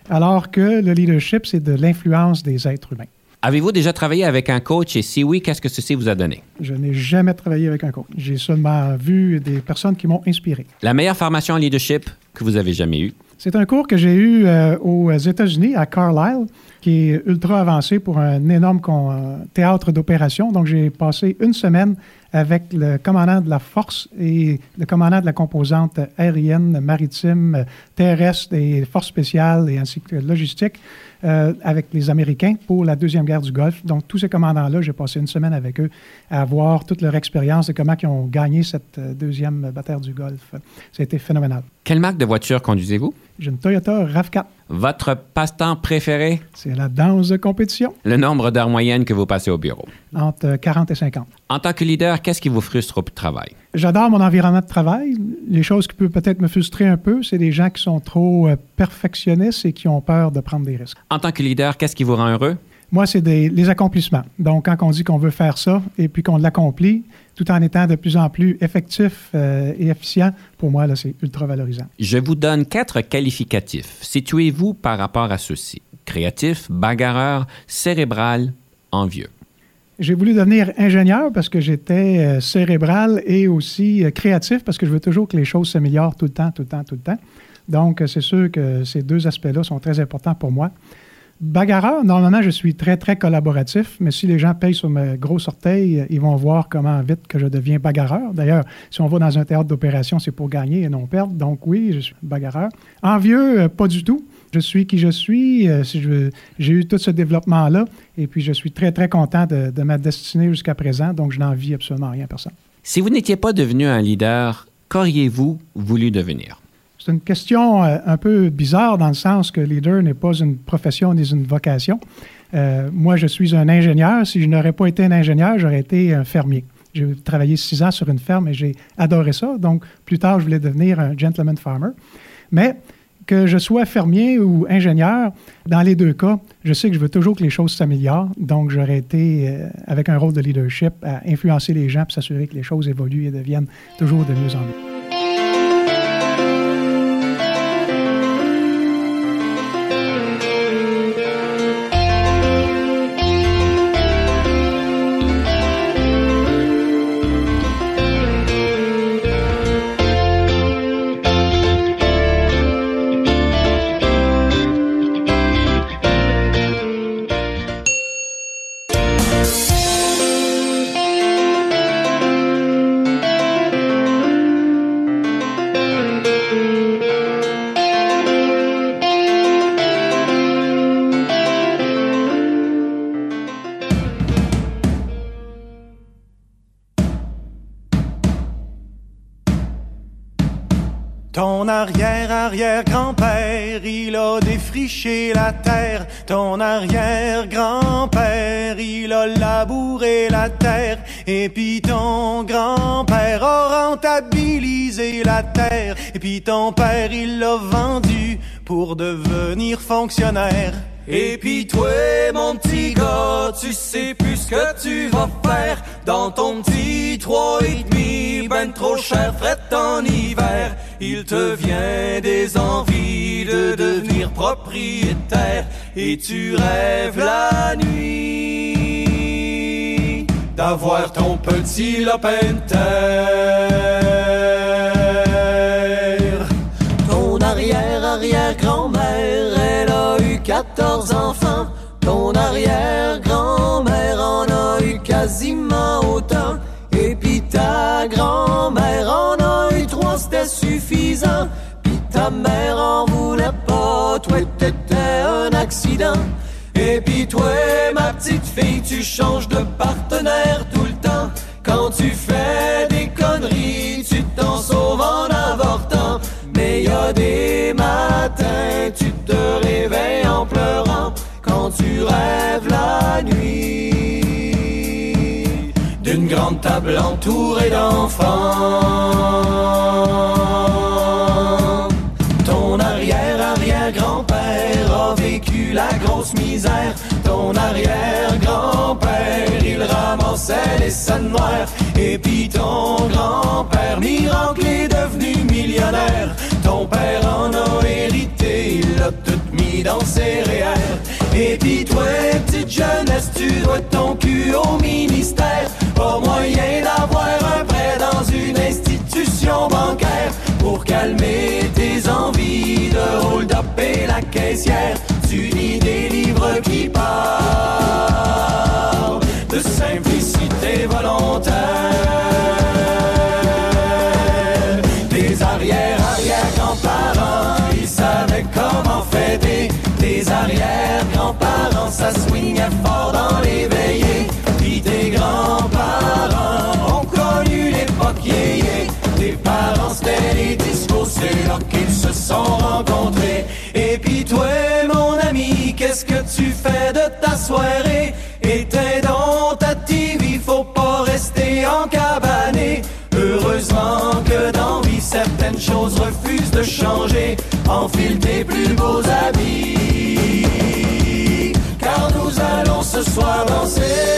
Alors que le leadership, c'est de l'influence des êtres humains. Avez-vous déjà travaillé avec un coach et si oui, qu'est-ce que ceci vous a donné? Je n'ai jamais travaillé avec un coach. J'ai seulement vu des personnes qui m'ont inspiré. La meilleure formation en leadership que vous avez jamais eue? C'est un cours que j'ai eu euh, aux États-Unis, à Carlisle, qui est ultra avancé pour un énorme euh, théâtre d'opération. Donc, j'ai passé une semaine avec le commandant de la force et le commandant de la composante aérienne, maritime, terrestre et forces spéciales et ainsi que logistique euh, avec les Américains pour la Deuxième Guerre du Golfe. Donc, tous ces commandants-là, j'ai passé une semaine avec eux à voir toute leur expérience et comment ils ont gagné cette euh, deuxième bataille du Golfe. Ça a été phénoménal. Quelle marque de voiture conduisez-vous? J'ai une Toyota RAV4. Votre passe-temps préféré? C'est la danse de compétition. Le nombre d'heures moyennes que vous passez au bureau? Entre 40 et 50. En tant que leader, qu'est-ce qui vous frustre au travail? J'adore mon environnement de travail. Les choses qui peuvent peut-être me frustrer un peu, c'est des gens qui sont trop euh, perfectionnistes et qui ont peur de prendre des risques. En tant que leader, qu'est-ce qui vous rend heureux? Moi, c'est les accomplissements. Donc, quand on dit qu'on veut faire ça et puis qu'on l'accomplit, tout en étant de plus en plus effectif euh, et efficient, pour moi, là, c'est ultra valorisant. Je vous donne quatre qualificatifs. Situez-vous par rapport à ceux-ci. Créatif, bagarreur, cérébral, envieux. J'ai voulu devenir ingénieur parce que j'étais euh, cérébral et aussi euh, créatif parce que je veux toujours que les choses s'améliorent tout le temps, tout le temps, tout le temps. Donc, euh, c'est sûr que ces deux aspects-là sont très importants pour moi. Bagarreur, normalement, je suis très, très collaboratif, mais si les gens payent sur mes gros orteils, ils vont voir comment vite que je deviens bagarreur. D'ailleurs, si on va dans un théâtre d'opération, c'est pour gagner et non perdre. Donc oui, je suis bagarreur. Envieux, pas du tout. Je suis qui je suis. Euh, si j'ai eu tout ce développement-là. Et puis, je suis très, très content de, de ma destinée jusqu'à présent. Donc, je n'en vis absolument rien à personne. Si vous n'étiez pas devenu un leader, qu'auriez-vous voulu devenir? C'est une question euh, un peu bizarre dans le sens que leader n'est pas une profession ni une vocation. Euh, moi, je suis un ingénieur. Si je n'aurais pas été un ingénieur, j'aurais été un fermier. J'ai travaillé six ans sur une ferme et j'ai adoré ça. Donc, plus tard, je voulais devenir un gentleman farmer. Mais que je sois fermier ou ingénieur, dans les deux cas, je sais que je veux toujours que les choses s'améliorent. Donc, j'aurais été euh, avec un rôle de leadership à influencer les gens pour s'assurer que les choses évoluent et deviennent toujours de mieux en mieux. Arrière-grand-père, il a défriché la terre. Ton arrière-grand-père, il a labouré la terre. Et puis ton grand-père a rentabilisé la terre. Et puis ton père, il l'a vendu pour devenir fonctionnaire. Et puis toi, mon petit gars, tu sais plus ce que tu vas faire dans ton petit trois et demi, ben trop cher, fret en hiver. Il te vient des envies de devenir propriétaire et tu rêves la nuit d'avoir ton petit lopin terre. Ton arrière-arrière-grand-mère, elle a eu 14 enfants. Ton arrière-grand-mère en a eu quasiment autant. Ta mère en voulait pas, toi t'étais un accident. Et puis toi, ma petite fille, tu changes de partenaire tout le temps. Quand tu fais des conneries, tu t'en sauves en avortant. Mais y a des matins, tu te réveilles en pleurant quand tu rêves la nuit d'une grande table entourée d'enfants. Ramassait les scènes noires. Et puis ton grand-père, miracle, est devenu millionnaire. Ton père en a hérité, il l'a tout mis dans ses réels. Et puis toi, petite jeunesse, tu dois ton cul au ministère. Pas moyen d'avoir un prêt dans une institution bancaire pour calmer tes envies de hold-up et la caissière. Tu lis des livres qui parlent de simplicité volontaire. arrière-grands-parents, ça swingait fort dans les veillées. Puis tes grands-parents ont connu l'époque yéyé. Tes parents, c'était les discours, c'est là qu'ils se sont rencontrés. Enfile tes plus beaux habits. Car nous allons ce soir danser.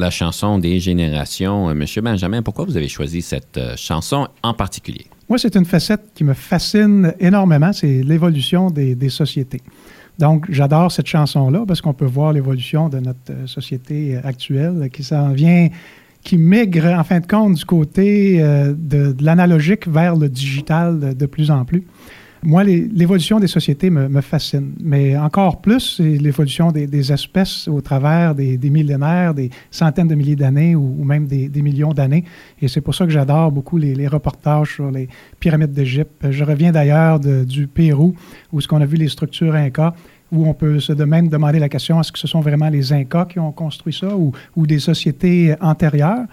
La chanson des générations. Monsieur Benjamin, pourquoi vous avez choisi cette chanson en particulier? Moi, c'est une facette qui me fascine énormément, c'est l'évolution des, sociétés. Donc, j'adore cette chanson-là parce qu'on peut voir l'évolution de notre société actuelle qui s'en vient qui migre en fin de compte du côté euh, de, l'analogique vers le digital de, plus en plus. Moi, l'évolution des sociétés me, fascine, mais encore plus, l'évolution des, espèces au travers des, millénaires, des centaines de milliers d'années ou, même des, millions d'années. Et c'est pour ça que j'adore beaucoup les, reportages sur les pyramides d'Égypte. Je reviens d'ailleurs du Pérou, où ce qu'on a vu les structures Incas où on peut se même demander la question est-ce que ce sont vraiment les Incas qui ont construit ça ou, ou des sociétés antérieures?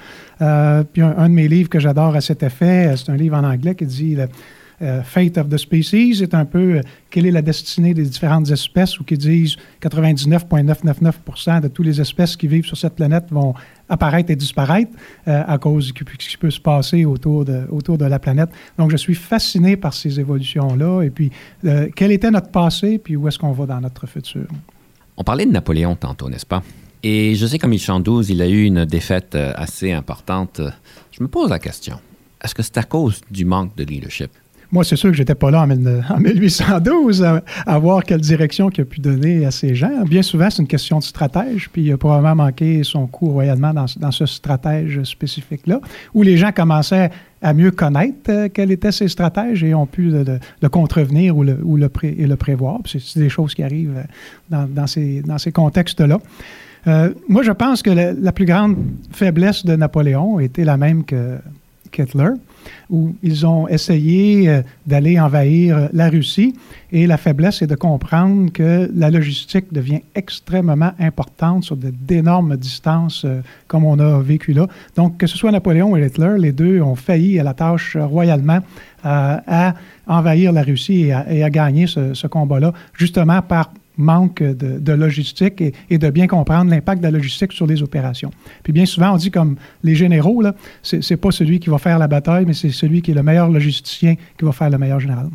Euh, puis un, de mes livres que j'adore à cet effet, c'est un livre en anglais qui dit euh, Fate of the Species est un peu euh, quelle est la destinée des différentes espèces ou qui disent 99,999 de toutes les espèces qui vivent sur cette planète vont apparaître et disparaître euh, à cause de ce qui peut se passer autour de, autour de la planète. Donc, je suis fasciné par ces évolutions-là et puis quel était notre passé puis où est-ce qu'on va dans notre futur? On parlait de Napoléon tantôt, n'est-ce pas? Et je sais qu'en 1812, il a eu une défaite assez importante. Je me pose la question, est-ce que c'est à cause du manque de leadership? Moi, c'est sûr que j'étais pas là en, 1812 [LAUGHS] à, voir quelle direction qu'il a pu donner à ces gens. Bien souvent, c'est une question de stratège, puis il a probablement manqué son coup royalement dans, ce stratège spécifique-là, où les gens commençaient à mieux connaître euh, quels étaient ces stratèges et ont pu le, contrevenir ou le, et le prévoir. C'est des choses qui arrivent dans, ces, dans ces contextes-là. Euh, moi, je pense que la, la, plus grande faiblesse de Napoléon était la même que Hitler où ils ont essayé euh, d'aller envahir euh, la Russie. Et la faiblesse est de comprendre que la logistique devient extrêmement importante sur d'énormes distances euh, comme on a vécu là. Donc, que ce soit Napoléon et Hitler, les deux ont failli à la tâche royalement à envahir la Russie et à, gagner ce, ce combat-là, justement par manque de, logistique et, de bien comprendre l'impact de la logistique sur les opérations. Puis bien souvent, on dit comme les généraux, ce n'est pas celui qui va faire la bataille, mais c'est celui qui est le meilleur logisticien qui va faire le meilleur général.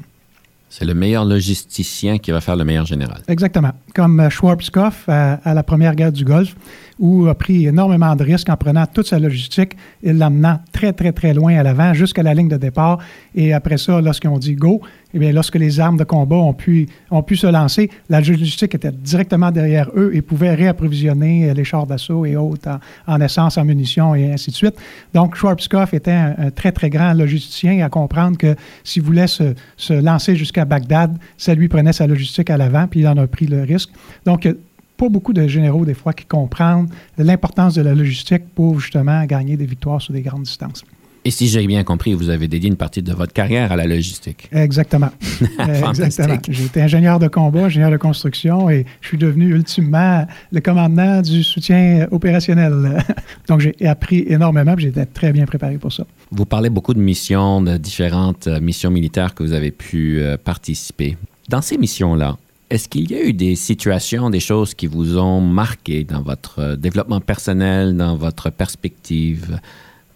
C'est le meilleur logisticien qui va faire le meilleur général. Exactement. Comme euh, Schwarzkopf à, à, la première guerre du Golfe, où a pris énormément de risques en prenant toute sa logistique et l'amenant très, très, très loin à l'avant, jusqu'à la ligne de départ. Et après ça, lorsqu'ils ont dit go, eh bien, lorsque les armes de combat ont pu, se lancer, la logistique était directement derrière eux et pouvait réapprovisionner euh, les chars d'assaut et autres en, essence, en munitions et ainsi de suite. Donc, Schwarzkopf était un, très, très grand logisticien à comprendre que s'il voulait se, se lancer jusqu'à Bagdad, ça lui prenait sa logistique à l'avant, puis il en a pris le risque. Donc, pas beaucoup de généraux, des fois, qui comprennent l'importance de la logistique pour justement gagner des victoires sur des grandes distances. Et si j'ai bien compris, vous avez dédié une partie de votre carrière à la logistique. Exactement. [LAUGHS] Exactement. J'ai été ingénieur de combat, ingénieur de construction et je suis devenu ultimement le commandant du soutien opérationnel. [LAUGHS] Donc j'ai appris énormément et j'étais très bien préparé pour ça. Vous parlez beaucoup de missions, de différentes euh, missions militaires que vous avez pu euh, participer. Dans ces missions-là, est-ce qu'il y a eu des situations, des choses qui vous ont marqué dans votre euh, développement personnel, dans votre perspective?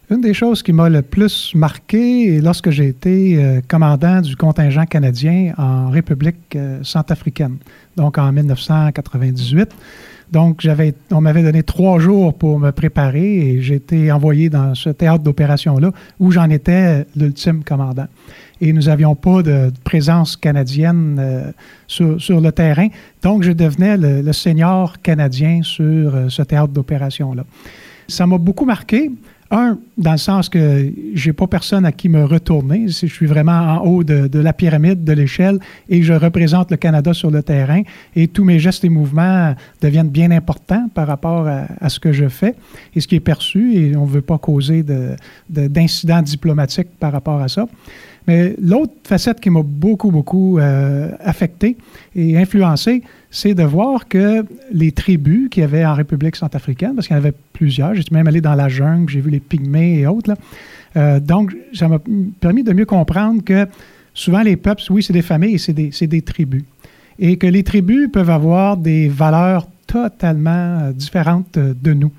Une des choses qui m'a le plus marqué lorsque j'ai été euh, commandant du contingent canadien en République euh, centrafricaine, donc en 1998. Donc, on m'avait donné trois jours pour me préparer et j'ai été envoyé dans ce théâtre d'opération-là où j'en étais l'ultime commandant et nous n'avions pas de présence canadienne euh, sur, le terrain. Donc, je devenais le, senior canadien sur euh, ce théâtre d'opération-là. Ça m'a beaucoup marqué. Un, dans le sens que j'ai pas personne à qui me retourner. Je suis vraiment en haut de, la pyramide, de l'échelle, et je représente le Canada sur le terrain. Et tous mes gestes et mouvements deviennent bien importants par rapport à, ce que je fais et ce qui est perçu. Et on ne veut pas causer d'incidents diplomatiques par rapport à ça. Mais l'autre facette qui m'a beaucoup, beaucoup euh, affecté et influencé, c'est de voir que les tribus qu'il y avait en République centrafricaine, parce qu'il y en avait plusieurs, j'étais même allé dans la jungle, j'ai vu les pygmées et autres, euh, donc ça m'a permis de mieux comprendre que souvent les peuples, oui, c'est des familles c'est des, tribus. Et que les tribus peuvent avoir des valeurs totalement euh, différentes de nous.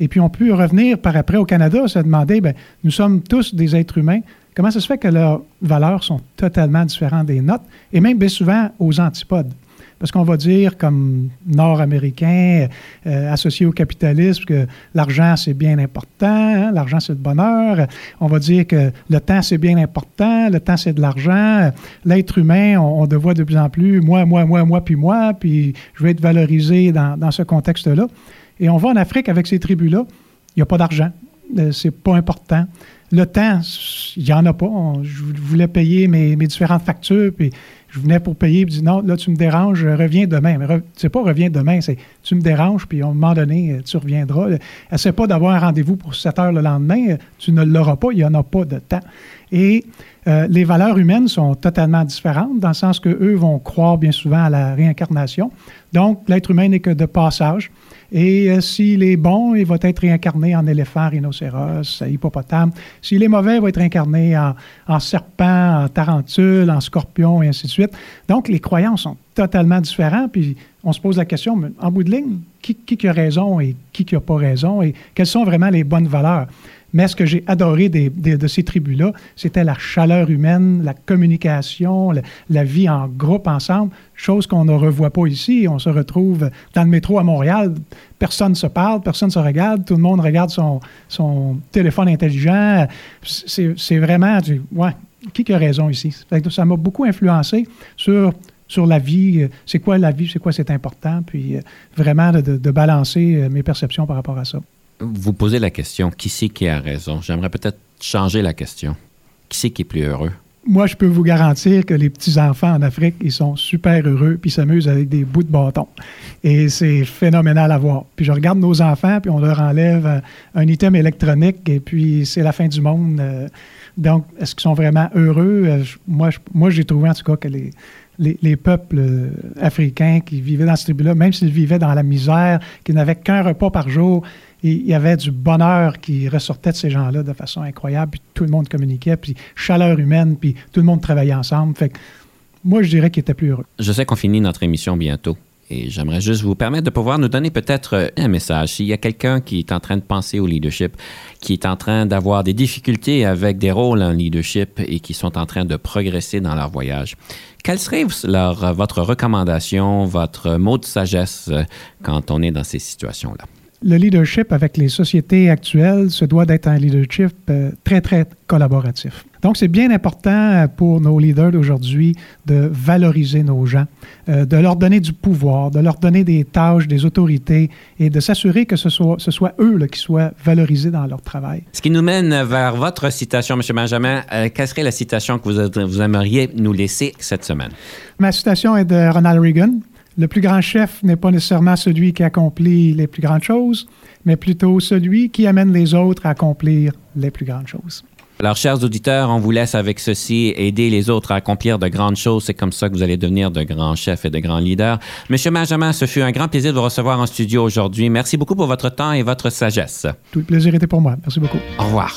Et puis on peut revenir par après au Canada, se demander, bien, nous sommes tous des êtres humains, Comment ça se fait que leurs valeurs sont totalement différentes des nôtres? Et même souvent aux antipodes? Parce qu'on va dire, comme Nord-Américain, euh, associé au capitalisme, que l'argent, c'est bien important, hein, l'argent, c'est le bonheur. On va dire que le temps, c'est bien important, le temps, c'est de l'argent. L'être humain, on, on le de plus en plus, moi, moi, moi, moi, puis moi, puis je vais être valorisé dans, ce contexte-là. Et on va en Afrique avec ces tribus-là, il n'y a pas d'argent, euh, c'est pas important. Le temps, il n'y en a pas. je voulais payer mes, différentes factures, puis je venais pour payer, puis dis non, là, tu me déranges, reviens demain. Mais c'est pas reviens demain, c'est tu me déranges, puis à un moment donné, tu reviendras. Essaie pas d'avoir un rendez-vous pour 7 heures le lendemain, tu ne l'auras pas, il n'y en a pas de temps. Et euh, les valeurs humaines sont totalement différentes, dans le sens qu'eux vont croire bien souvent à la réincarnation. Donc, l'être humain n'est que de passage. Et euh, s'il est bon, il va être réincarné en éléphant, rhinocéros, hippopotame. S'il est mauvais, il va être réincarné en, serpent, en tarentule, en scorpion, et ainsi de suite. Donc, les croyances sont totalement différentes. Puis, on se pose la question, en bout de ligne, qui, qui a raison et qui n'a pas raison et quelles sont vraiment les bonnes valeurs? Mais ce que j'ai adoré de ces tribus-là, c'était la chaleur humaine, la communication, la, vie en groupe ensemble, chose qu'on ne revoit pas ici. On se retrouve dans le métro à Montréal, personne ne se parle, personne ne se regarde, tout le monde regarde son, son téléphone intelligent. C'est vraiment du, ouais, qui a raison ici? Ça m'a beaucoup influencé sur sur la vie, c'est quoi la vie, c'est quoi c'est important, puis euh, vraiment de, de, balancer euh, mes perceptions par rapport à ça vous posez la question, qui c'est qui a raison? J'aimerais peut-être changer la question. Qui c'est qui est plus heureux? Moi, je peux vous garantir que les petits-enfants en Afrique, ils sont super heureux, puis s'amusent avec des bouts de bâton. Et c'est phénoménal à voir. Puis je regarde nos enfants, puis on leur enlève un item électronique, et puis c'est la fin du monde. Euh, donc, est-ce qu'ils sont vraiment heureux? Euh, moi, j'ai trouvé en tout cas que les, les, peuples euh, africains qui vivaient dans ce tribu-là, même s'ils vivaient dans la misère, qu'ils n'avaient qu'un repas par jour, il y avait du bonheur qui ressortait de ces gens-là de façon incroyable, puis tout le monde communiquait, puis chaleur humaine, puis tout le monde travaillait ensemble. Fait que moi, je dirais qu'il était plus heureux. Je sais qu'on finit notre émission bientôt. Et j'aimerais juste vous permettre de pouvoir nous donner peut-être euh, un message. S'il y a quelqu'un qui est en train de penser au leadership, qui est en train d'avoir des difficultés avec des rôles en leadership et qui sont en train de progresser dans leur voyage, quelle serait leur, votre recommandation, votre mot de sagesse euh, quand on est dans ces situations-là? Le leadership avec les sociétés actuelles se doit d'être un leadership euh, très, très collaboratif. Donc, c'est bien important pour nos leaders d'aujourd'hui de valoriser nos gens, euh, de leur donner du pouvoir, de leur donner des tâches, des autorités et de s'assurer que ce soit, ce soit eux là, qui soient valorisés dans leur travail. Ce qui nous mène vers votre citation, M. Benjamin. Euh, quelle serait la citation que vous, vous aimeriez nous laisser cette semaine? Ma citation est de Ronald Reagan. Le plus grand chef n'est pas nécessairement celui qui accomplit les plus grandes choses, mais plutôt celui qui amène les autres à accomplir les plus grandes choses. Alors, chers auditeurs, on vous laisse avec ceci, aider les autres à accomplir de grandes choses. C'est comme ça que vous allez devenir de grands chefs et de grands leaders. Monsieur Benjamin, ce fut un grand plaisir de vous recevoir en studio aujourd'hui. Merci beaucoup pour votre temps et votre sagesse. Tout le plaisir était pour moi. Merci beaucoup. Au revoir.